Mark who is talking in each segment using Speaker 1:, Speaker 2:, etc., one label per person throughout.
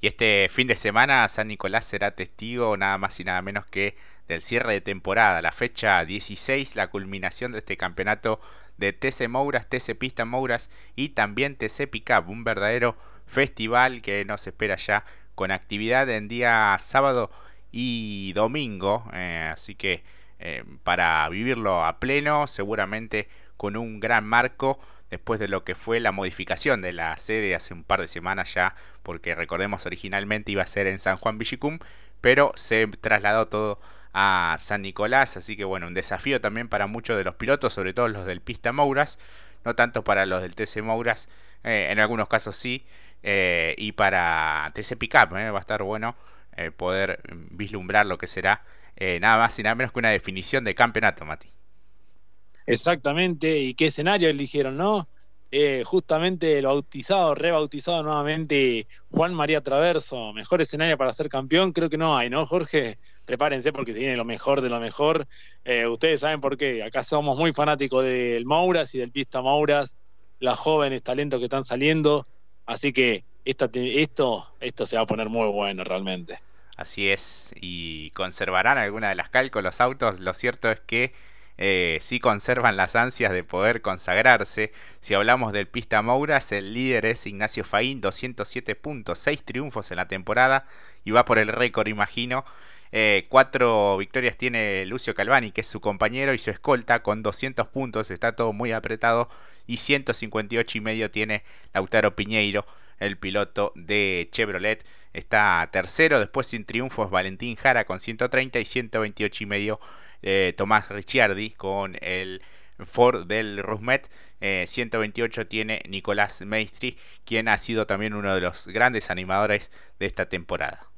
Speaker 1: Y este fin de semana San Nicolás será testigo nada más y nada menos que del cierre de temporada, la fecha 16, la culminación de este campeonato de TC Mouras, TC Pista Mouras y también TC Pickup, un verdadero festival que nos espera ya con actividad en día sábado y domingo, eh, así que eh, para vivirlo a pleno, seguramente con un gran marco después de lo que fue la modificación de la sede hace un par de semanas ya, porque recordemos originalmente iba a ser en San Juan Villicum, pero se trasladó todo a San Nicolás, así que bueno, un desafío también para muchos de los pilotos, sobre todo los del Pista Mouras, no tanto para los del TC Mouras, eh, en algunos casos sí, eh, y para TC Pickup, eh, va a estar bueno poder vislumbrar lo que será nada más y nada menos que una definición de campeonato, Mati.
Speaker 2: Exactamente, y qué escenario eligieron, ¿no? Eh, justamente el bautizado, rebautizado nuevamente Juan María Traverso, mejor escenario para ser campeón, creo que no hay, ¿no, Jorge? Prepárense porque se viene lo mejor de lo mejor. Eh, ustedes saben por qué, acá somos muy fanáticos del Mouras y del Pista Mouras, las jóvenes talentos que están saliendo, así que esto, esto se va a poner muy bueno realmente.
Speaker 1: Así es, y conservarán alguna de las calcos los autos, lo cierto es que eh, sí conservan las ansias de poder consagrarse. Si hablamos del Pista Mouras, el líder es Ignacio Faín, 207 puntos, 6 triunfos en la temporada y va por el récord, imagino. Eh, cuatro victorias tiene Lucio Calvani, que es su compañero y su escolta, con 200 puntos, está todo muy apretado. Y 158 y medio tiene Lautaro Piñeiro, el piloto de Chevrolet. Está tercero, después sin triunfos Valentín Jara con 130 y 128 y medio eh, Tomás Ricciardi con el Ford del Rusmet. 128 eh, tiene Nicolás Maestri, quien ha sido también uno de los grandes animadores de esta temporada.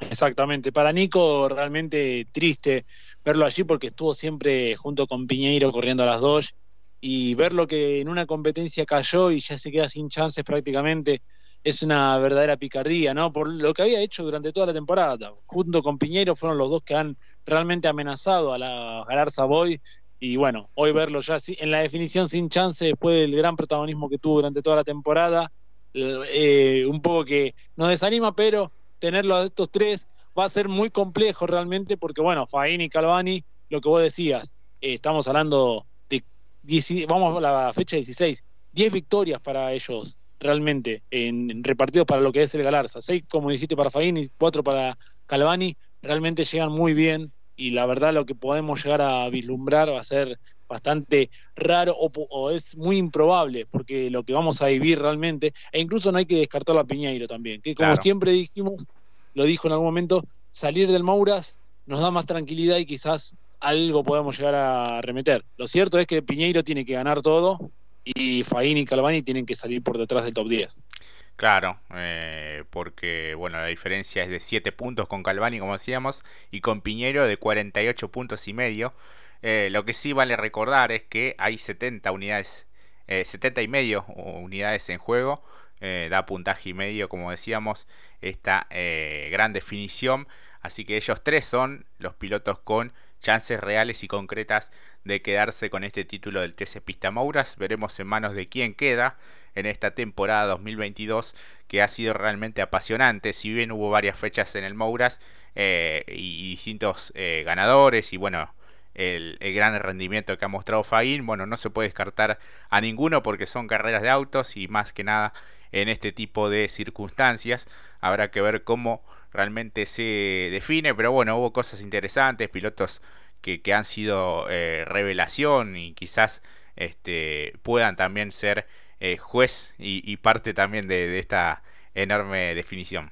Speaker 2: Exactamente, para Nico realmente triste verlo allí porque estuvo siempre junto con Piñeiro corriendo a las dos y verlo que en una competencia cayó y ya se queda sin chances prácticamente es una verdadera picardía, ¿no? Por lo que había hecho durante toda la temporada. Junto con Piñero fueron los dos que han realmente amenazado a la Galarza Boy. Y bueno, hoy verlo ya en la definición sin chance, después del gran protagonismo que tuvo durante toda la temporada, eh, un poco que nos desanima, pero tenerlo a estos tres va a ser muy complejo realmente, porque bueno, Faín y Calvani, lo que vos decías, eh, estamos hablando de, vamos a la fecha 16, 10 victorias para ellos realmente en, repartidos para lo que es el Galarza. Seis, como dijiste, para y cuatro para Calvani, realmente llegan muy bien y la verdad lo que podemos llegar a vislumbrar va a ser bastante raro o, es muy improbable porque lo que vamos a vivir realmente, e incluso no hay que descartar a Piñeiro también, que como siempre dijimos, lo dijo en algún momento, salir del Mouras nos da más tranquilidad y quizás algo podemos llegar a remeter. Lo cierto es que Piñeiro tiene que ganar todo y Faín y Calvani tienen que salir por detrás del top 10.
Speaker 1: Claro, eh, porque bueno, la diferencia es de 7 puntos con Calvani, como decíamos, y con Piñero de 48 puntos y medio. Eh, lo que sí vale recordar es que hay 70 unidades, 70 eh, y medio unidades en juego. da puntaje y medio, como decíamos, esta gran definición. Así que ellos tres son los pilotos con chances reales y concretas de quedarse con este título del TC Pista Mouras. Veremos en manos de quién queda en esta temporada 2022 que ha sido realmente apasionante. Si bien hubo varias fechas en el Mouras eh, y, distintos eh, ganadores y bueno, el, gran rendimiento que ha mostrado Faín, bueno, no se puede descartar a ninguno porque son carreras de autos y más que nada en este tipo de circunstancias habrá que ver cómo realmente se define, pero bueno, hubo cosas interesantes, pilotos que, que han sido eh, revelación y quizás este, puedan también ser eh, juez y, parte también de, esta enorme definición.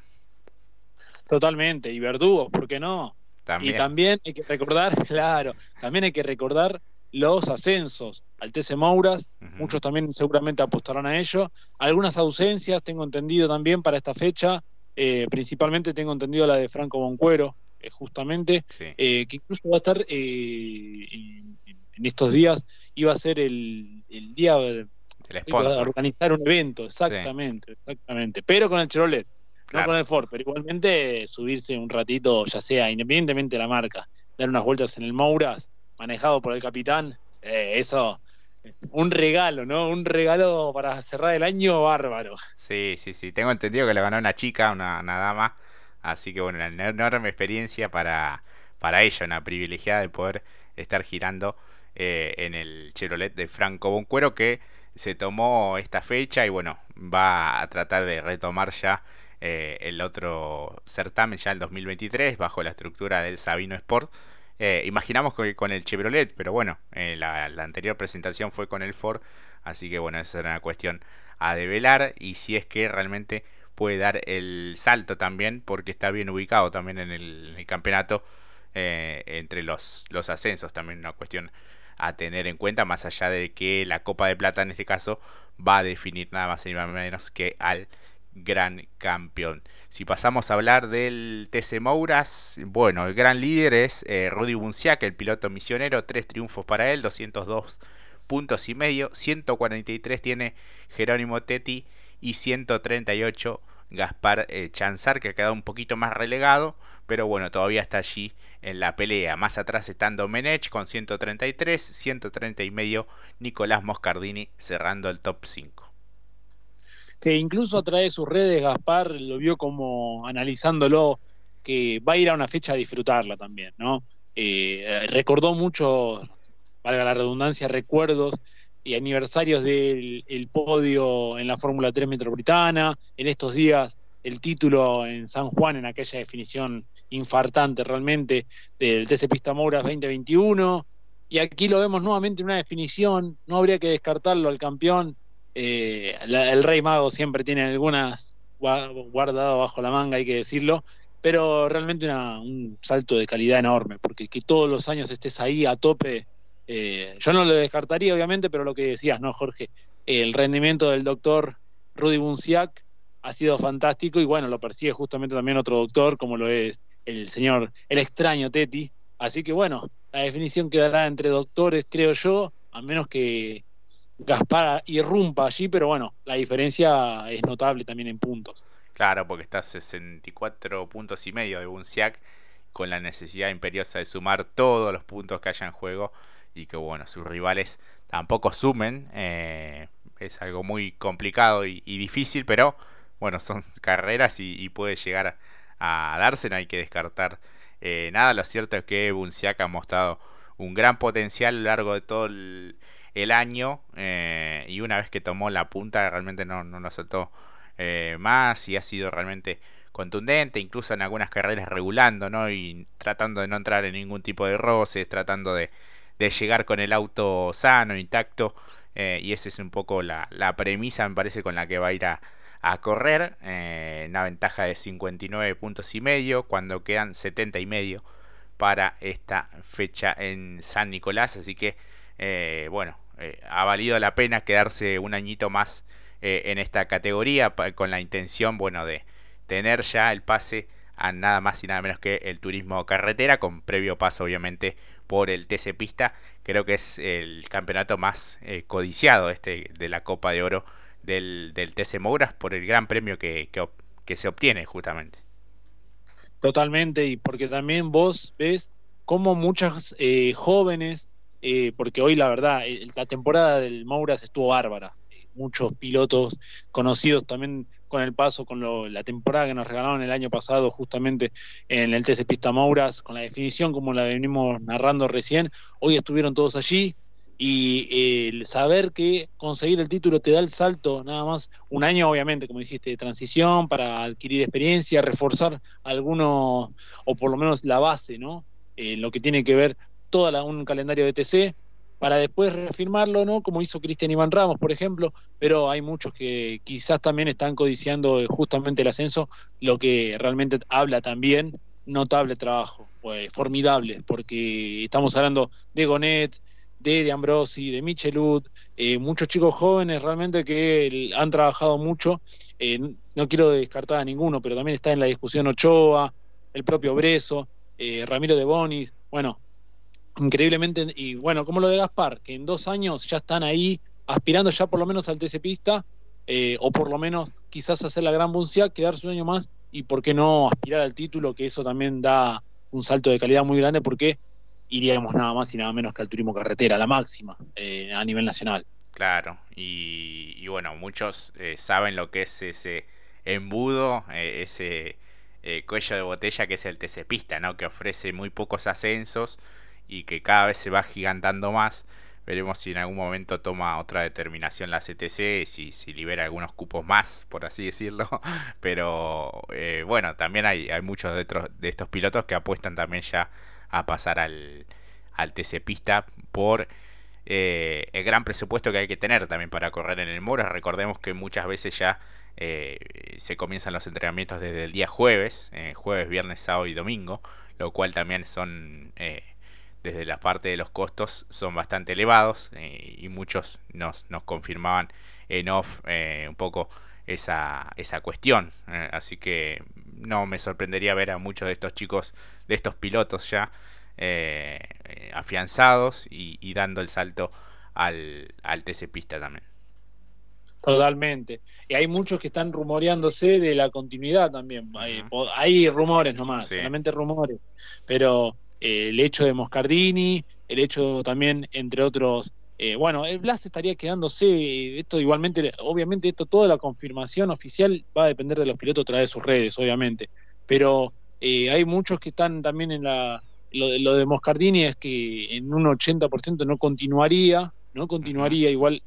Speaker 2: Totalmente, y verdugos, ¿por qué no? Y también hay que recordar, claro, también hay que recordar los ascensos al TC Mouras, muchos también seguramente apostarán a ello. Algunas ausencias, tengo entendido también para esta fecha, eh, principalmente tengo entendido la de Franco Boncuero, eh, justamente, eh, que incluso va a estar en, estos días, iba a ser el, día de organizar un evento, exactamente, exactamente, pero con el Chevrolet, no con el Ford, pero igualmente subirse un ratito, ya sea independientemente de la marca, dar unas vueltas en el Mouras, manejado por el capitán, eso un regalo, ¿no? Un regalo para cerrar el año bárbaro.
Speaker 1: Sí, sí, sí. Tengo entendido que le ganó una chica, una, dama. Así que bueno, una enorme experiencia para, para ella, una privilegiada de poder estar girando eh, en el Chevrolet de Franco Boncuero que se tomó esta fecha y bueno, va a tratar de retomar ya eh, el otro certamen ya el 2023 bajo la estructura del Sabino Sport. Eh, imaginamos que con el Chevrolet, pero bueno, eh, la, anterior presentación fue con el Ford, así que bueno, esa era una cuestión a develar y si es que realmente puede dar el salto también, porque está bien ubicado también en el, campeonato eh, entre los, los ascensos, también una cuestión a tener en cuenta, más allá de que la Copa de Plata en este caso va a definir nada más y nada menos que al gran campeón. Si pasamos a hablar del TC Mouras, bueno, el gran líder es eh, Rudy Bunciac, el piloto misionero, tres triunfos para él, 202 puntos y medio, 143 tiene Jerónimo Tetti y 138 Gaspar eh, Chanzar, que ha quedado un poquito más relegado, pero bueno, todavía está allí en la pelea. Más atrás están Domenech con 133, 130 y medio Nicolás Moscardini cerrando el top 5
Speaker 2: que incluso a través de sus redes Gaspar lo vio como analizándolo, que va a ir a una fecha a disfrutarla también, ¿no? Eh, recordó mucho, valga la redundancia, recuerdos y aniversarios del podio en la Fórmula 3 Metropolitana, en estos días el título en San Juan en aquella definición infartante realmente del TC Pista Mouras 2021, y aquí lo vemos nuevamente en una definición, no habría que descartarlo al campeón, eh, el Rey Mago siempre tiene algunas guardado bajo la manga, hay que decirlo, pero realmente un salto de calidad enorme, porque que todos los años estés ahí a tope, eh, yo no lo descartaría obviamente, pero lo que decías, ¿no, Jorge? El rendimiento del doctor Rudy Bunciac ha sido fantástico y bueno, lo persigue justamente también otro doctor, como lo es el señor, el extraño Teti. Así que bueno, la definición quedará entre doctores, creo yo, a menos que Gaspar irrumpa allí, pero bueno, la diferencia es notable también en puntos.
Speaker 1: Claro, porque está a 64 puntos y medio de Bunciac con la necesidad imperiosa de sumar todos los puntos que haya en juego y que bueno, sus rivales tampoco sumen. Eh, es algo muy complicado y, difícil, pero bueno, son carreras y, puede llegar a, darse, no hay que descartar eh, nada. Lo cierto es que Bunciac ha mostrado un gran potencial a lo largo de todo el, año eh, y una vez que tomó la punta realmente no, no nos soltó eh, más y ha sido realmente contundente, incluso en algunas carreras regulando, ¿no? Y tratando de no entrar en ningún tipo de roces, tratando de, de llegar con el auto sano, intacto, eh, y esa es un poco la, la, premisa, me parece, con la que va a ir a, a correr, una ventaja de 59 puntos y medio, cuando quedan 70 y medio para esta fecha en San Nicolás, así que, bueno, eh, ha valido la pena quedarse un añito más eh, en esta categoría con la intención, bueno, de tener ya el pase a nada más y nada menos que el turismo carretera, con previo paso obviamente por el TC Pista. Creo que es el campeonato más eh, codiciado este de la Copa de Oro del, del TC Mouras por el gran premio que, que se obtiene justamente.
Speaker 2: Totalmente, y porque también vos ves cómo muchos jóvenes eh, porque hoy la verdad, la temporada del Mouras estuvo bárbara. Muchos pilotos conocidos también con el paso, con la temporada que nos regalaron el año pasado justamente en el TC Pista Mouras, con la definición como la venimos narrando recién, hoy estuvieron todos allí y eh, el saber que conseguir el título te da el salto nada más un año obviamente como dijiste de transición para adquirir experiencia reforzar algunos o por lo menos la base no eh, lo que tiene que ver todo un calendario de TC para después reafirmarlo, ¿no? Como hizo Cristian Iván Ramos, por ejemplo, pero hay muchos que quizás también están codiciando justamente el ascenso, lo que realmente habla también notable trabajo, pues, formidable, porque estamos hablando de Gonet, de, de Ambrosi, de Michelud, eh, muchos chicos jóvenes realmente que han trabajado mucho, eh, no quiero descartar a ninguno, pero también está en la discusión Ochoa, el propio Breso, eh, Ramiro de Bonis, bueno, increíblemente, y bueno, como lo de Gaspar, que en dos años ya están ahí aspirando ya por lo menos al TC Pista, eh, o por lo menos quizás hacer la gran buncia, quedarse un año más y por qué no aspirar al título, que eso también da un salto de calidad muy grande, porque iríamos nada más y nada menos que al turismo carretera, la máxima eh, a nivel nacional.
Speaker 1: Claro, y, bueno, muchos eh, saben lo que es ese embudo, eh, ese cuello de botella que es el TC ¿no? Que ofrece muy pocos ascensos y que cada vez se va gigantando más. Veremos si en algún momento toma otra determinación la CTC, si, si libera algunos cupos más, por así decirlo. Pero bueno, también hay, hay muchos de, de estos pilotos que apuestan también ya a pasar al, al TC Pista por eh, el gran presupuesto que hay que tener también para correr en el Moro. Recordemos que muchas veces ya eh, se comienzan los entrenamientos desde el día jueves, eh, jueves, viernes, sábado y domingo, lo cual también son, desde la parte de los costos, son bastante elevados y muchos nos, nos confirmaban en off un poco esa, esa cuestión. así que no me sorprendería ver a muchos de estos chicos, de estos pilotos ya eh, afianzados y, dando el salto al, al TC Pista también.
Speaker 2: Totalmente. Y hay muchos que están rumoreándose de la continuidad también. hay, rumores nomás, solamente rumores. Pero eh, el hecho de Moscardini, el hecho también, entre otros, eh, bueno, el Blas estaría quedándose, esto igualmente, obviamente esto, toda la confirmación oficial va a depender de los pilotos a través de sus redes, obviamente, pero eh, hay muchos que están también en la, lo, de Moscardini es que en un 80% no continuaría, no continuaría, igual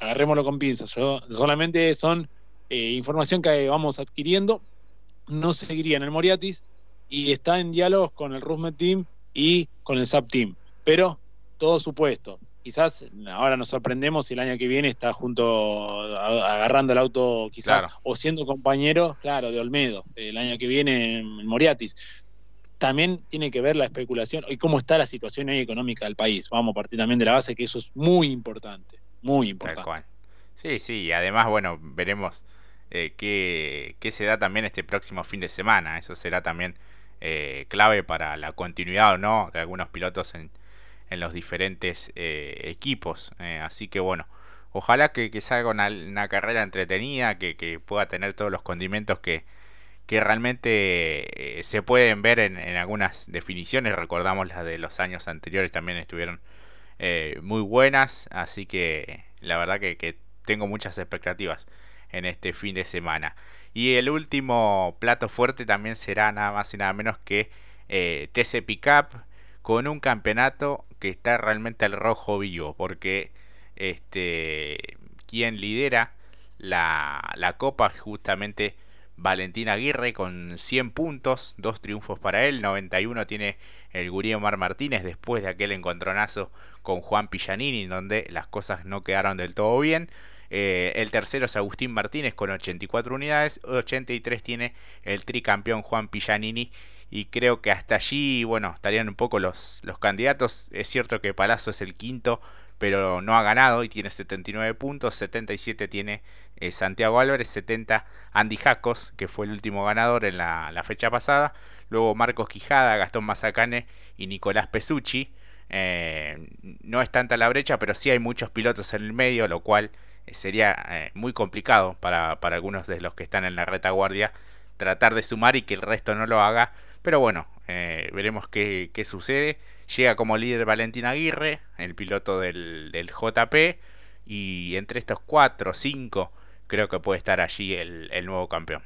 Speaker 2: agarrémoslo con pinzas, solamente son eh, información que vamos adquiriendo, no seguiría en el Moriatis y está en diálogos con el Rusmet Team y con el SAP Team, pero todo supuesto, quizás ahora nos sorprendemos si el año que viene está junto, agarrando el auto quizás, o siendo compañero, claro, de Olmedo, el año que viene en Moriatis. También tiene que ver la especulación y cómo está la situación económica del país. Vamos a partir también de la base que eso es muy importante, muy importante.
Speaker 1: Sí, sí, y además, bueno, veremos eh, qué, qué, se da también este próximo fin de semana. Eso será también eh, clave para la continuidad o no de algunos pilotos en, en los diferentes eh, equipos. Eh, así que bueno, ojalá que, salga una, carrera entretenida, que, pueda tener todos los condimentos que, que realmente se pueden ver en, algunas definiciones. Recordamos las de los años anteriores también estuvieron muy buenas. Así que la verdad que, tengo muchas expectativas en este fin de semana. Y el último plato fuerte también será nada más y nada menos que TC Pickup con un campeonato que está realmente al rojo vivo, porque este quien lidera la, la copa es justamente Valentín Aguirre con 100 puntos, dos triunfos para él, 91 tiene el Gurí Omar Martínez después de aquel encontronazo con Juan Pillanini, donde las cosas no quedaron del todo bien. Eh, el tercero es Agustín Martínez con 84 unidades, 83 tiene el tricampeón Juan Pillanini y creo que hasta allí, bueno, estarían un poco los, los candidatos. Es cierto que Palazzo es el quinto, pero no ha ganado y tiene 79 puntos, 77 tiene eh, Santiago Álvarez, 70 Andy Jacos, que fue el último ganador en la, fecha pasada, luego Marcos Quijada, Gastón Mazacane y Nicolás Pesucci. Eh, no es tanta la brecha, pero sí hay muchos pilotos en el medio, lo cual eh, sería muy complicado para, para algunos de los que están en la retaguardia tratar de sumar y que el resto no lo haga pero bueno, eh, veremos qué, sucede. Llega como líder Valentín Aguirre, el piloto del, JP. Y entre estos cuatro o cinco, creo que puede estar allí el, nuevo campeón.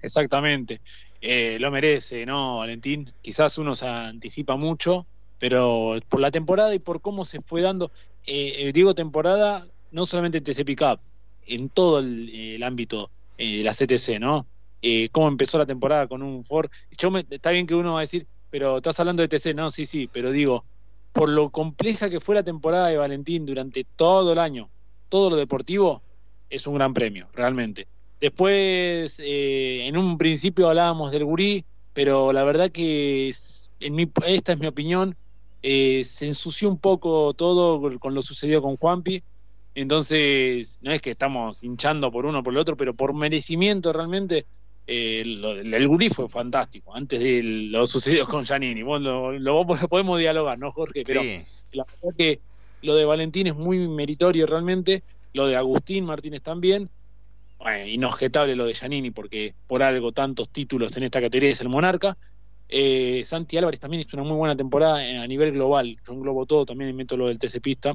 Speaker 2: Exactamente. Eh, lo merece, ¿no, Valentín? Quizás uno se anticipa mucho, pero por la temporada y por cómo se fue dando, eh, digo temporada, no solamente en TC Pickup, en todo el, ámbito de la CTC, ¿no? Eh, cómo empezó la temporada con un Ford. Yo está bien que uno va a decir, pero estás hablando de TC, no, sí, sí, pero digo, por lo compleja que fue la temporada de Valentín durante todo el año, todo lo deportivo, es un gran premio, realmente. Después, eh, en un principio hablábamos del gurí, pero la verdad que en mi, esta es mi opinión, eh, se ensució un poco todo con lo sucedido con Juanpi. Entonces, no es que estamos hinchando por uno o por el otro, pero por merecimiento realmente eh, el Gurí fue fantástico, antes de lo sucedido con Giannini. lo, podemos dialogar, ¿no, Jorge? Pero la verdad que lo de Valentín es muy meritorio realmente, lo de Agustín Martínez también. Bueno, inobjetable lo de Giannini, porque por algo tantos títulos en esta categoría es el monarca. Eh, Santi Álvarez también hizo una muy buena temporada a nivel global. Yo englobo todo también en método del TC Pista.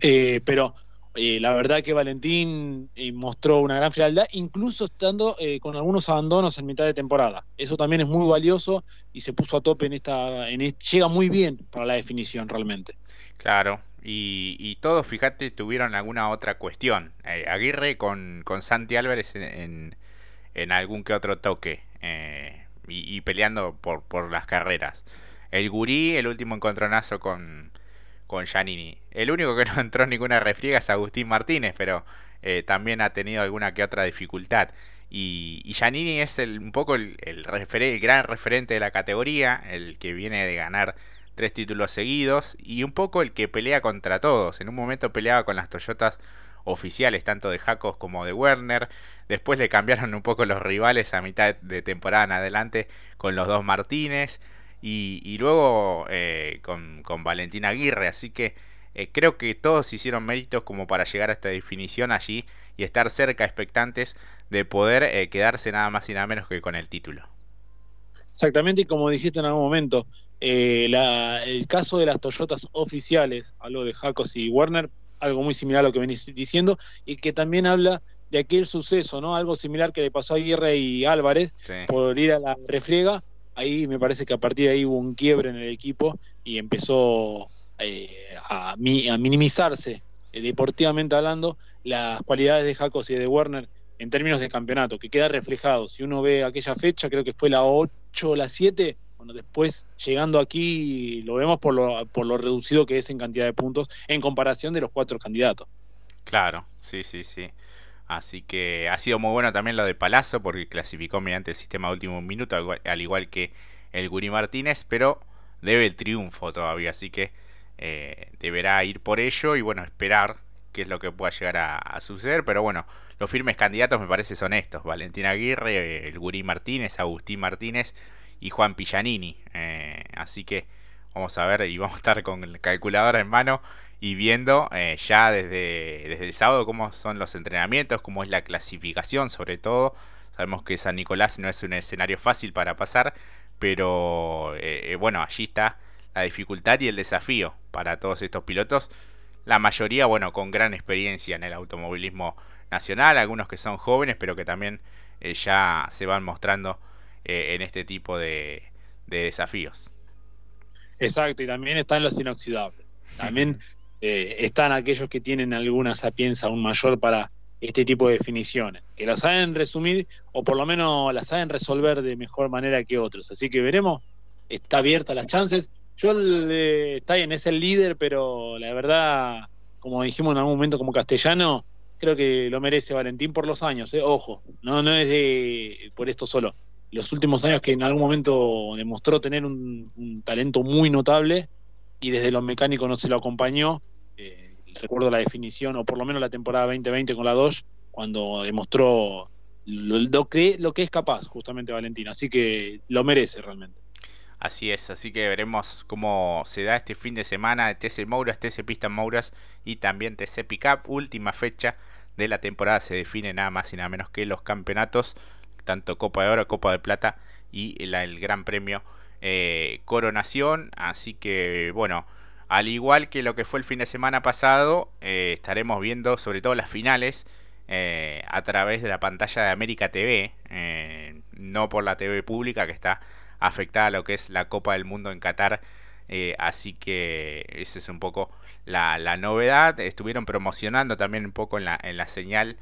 Speaker 2: Eh, pero eh, la verdad que Valentín mostró una gran frialdad, incluso estando con algunos abandonos en mitad de temporada. Eso también es muy valioso y se puso a tope en esta. En llega muy bien para la definición realmente.
Speaker 1: Claro, y, todos, fíjate, tuvieron alguna otra cuestión. Aguirre con, con Santi Álvarez en, en, algún que otro toque. Eh, y, peleando por, por, las carreras. El Gurí, el último encontronazo con, con Giannini. El único que no entró en ninguna refriega es Agustín Martínez, pero eh, también ha tenido alguna que otra dificultad. Y, y Giannini es el, un poco el, el, gran referente de la categoría, el que viene de ganar tres títulos seguidos y un poco el que pelea contra todos. En un momento peleaba con las Toyotas oficiales, tanto de Jacos como de Werner. Después le cambiaron un poco los rivales a mitad de temporada en adelante con los dos Martínez. Y, luego eh, con, con, Valentín Aguirre. Así que eh, creo que todos hicieron méritos como para llegar a esta definición allí y estar cerca, expectantes de poder eh, quedarse nada más y nada menos que con el título.
Speaker 2: Exactamente, y como dijiste en algún momento, el caso de las Toyotas oficiales, algo de Jacos y Werner, algo muy similar a lo que venís diciendo, y que también habla de aquel suceso, ¿no? Algo similar que le pasó a Aguirre y Álvarez por ir a la refriega. Ahí me parece que a partir de ahí hubo un quiebre en el equipo y empezó eh, a, minimizarse, eh, deportivamente hablando, las cualidades de Jacos y de Werner en términos de campeonato, que queda reflejado. Si uno ve aquella fecha, creo que fue la 8 o la 7, bueno, después llegando aquí lo vemos por lo, por lo reducido que es en cantidad de puntos en comparación de los cuatro candidatos.
Speaker 1: Claro, sí, sí, sí. Así que ha sido muy bueno también lo de Palazzo porque clasificó mediante el sistema de último minuto, al igual que el Guri Martínez, pero debe el triunfo todavía, así que eh, deberá ir por ello y bueno, esperar qué es lo que pueda llegar a, suceder. Pero bueno, los firmes candidatos me parece son estos: Valentín Aguirre, el Guri Martínez, Agustín Martínez y Juan Pillanini. Eh, así que vamos a ver y vamos a estar con el calculador en mano y viendo eh, ya desde, desde el sábado cómo son los entrenamientos, cómo es la clasificación sobre todo. Sabemos que San Nicolás no es un escenario fácil para pasar, pero eh, bueno, allí está la dificultad y el desafío para todos estos pilotos. La mayoría, bueno, con gran experiencia en el automovilismo nacional, algunos que son jóvenes, pero que también ya se van mostrando eh, en este tipo de, desafíos.
Speaker 2: Exacto, y también están los inoxidables. También eh, están aquellos que tienen alguna sapienza aún mayor para este tipo de definiciones, que las saben resumir o por lo menos las saben resolver de mejor manera que otros. Así que veremos, está abierta las chances. Yo, está bien, es el líder, pero la verdad, como dijimos en algún momento como castellano, creo que lo merece Valentín por los años, eh. ojo, no, no es por esto solo los últimos años que en algún momento demostró tener un, talento muy notable y desde los mecánicos no se lo acompañó. Eh, recuerdo la definición, o por lo menos la temporada 2020 con la 2, cuando demostró lo, que, lo que es capaz justamente Valentín. Así que lo merece realmente.
Speaker 1: Así es, así que veremos cómo se da este fin de semana de TC Mouras, TC Pista Mouras y también TC Pickup. Última fecha de la temporada se define nada más y nada menos que los campeonatos tanto Copa de Oro, Copa de Plata y el Gran Premio eh, Coronación. Así que bueno, al igual que lo que fue el fin de semana pasado, eh, estaremos viendo sobre todo las finales eh, a través de la pantalla de América TV, no por la TV pública que está afectada a lo que es la Copa del Mundo en Qatar. así que esa es un poco la, novedad. Estuvieron promocionando también un poco en la, en la señal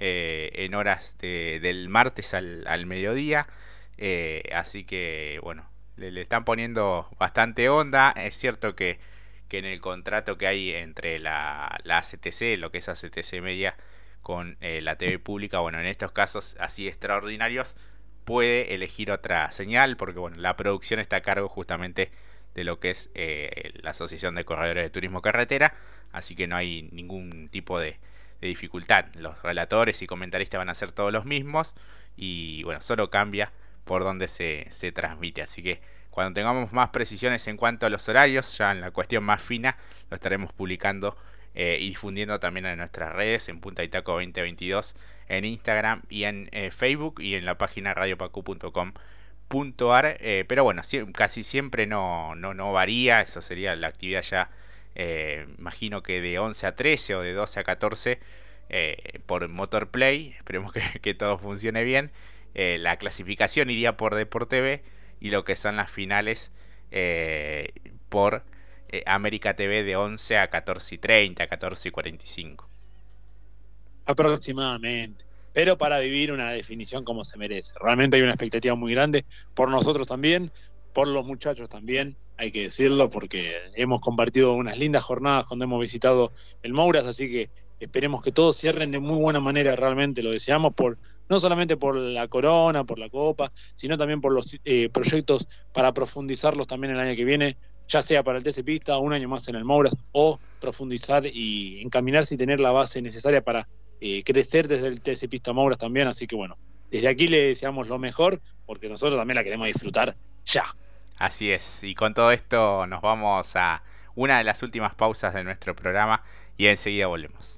Speaker 1: eh, en horas del martes al, mediodía. Eh, así que bueno, le, están poniendo bastante onda. Es cierto que, que en el contrato que hay entre la, la ACTC, lo que es ACTC Media, con eh, la TV pública, bueno, en estos casos así extraordinarios, puede elegir otra señal, porque bueno, la producción está a cargo justamente de lo que es la Asociación de Corredores de Turismo Carretera, así que no hay ningún tipo de dificultad. Los relatores y comentaristas van a ser todos los mismos y bueno, solo cambia por donde se, se transmite. Así que cuando tengamos más precisiones en cuanto a los horarios, ya en la cuestión más fina, lo estaremos publicando eh, y difundiendo también en nuestras redes, en Punta Itaco 2022, en Instagram y en eh, Facebook y en la página radiopacu.com puntuar, eh, pero bueno, casi siempre no, no, no varía, eso sería la actividad ya, eh, imagino que de 11 a 13 o de 12 a 14 eh, por Motor Play, esperemos que, todo funcione bien, la clasificación iría por Deporte B y lo que son las finales por América TV de 11 a 14 y 30, 14 y 45.
Speaker 2: Aproximadamente pero para vivir una definición como se merece. Realmente hay una expectativa muy grande por nosotros también, por los muchachos también, hay que decirlo, porque hemos compartido unas lindas jornadas cuando hemos visitado el Mouras, así que esperemos que todos cierren de muy buena manera, realmente lo deseamos, por no solamente por la corona, por la copa, sino también por los eh, proyectos para profundizarlos también el año que viene, ya sea para el TC Pista, un año más en el Mouras, o profundizar y encaminarse y tener la base necesaria para eh, crecer desde el TC Pista Mouras también, así que bueno, desde aquí le deseamos lo mejor, porque nosotros también la queremos disfrutar ya.
Speaker 1: Así es, y con todo esto nos vamos a una de las últimas pausas de nuestro programa y enseguida volvemos.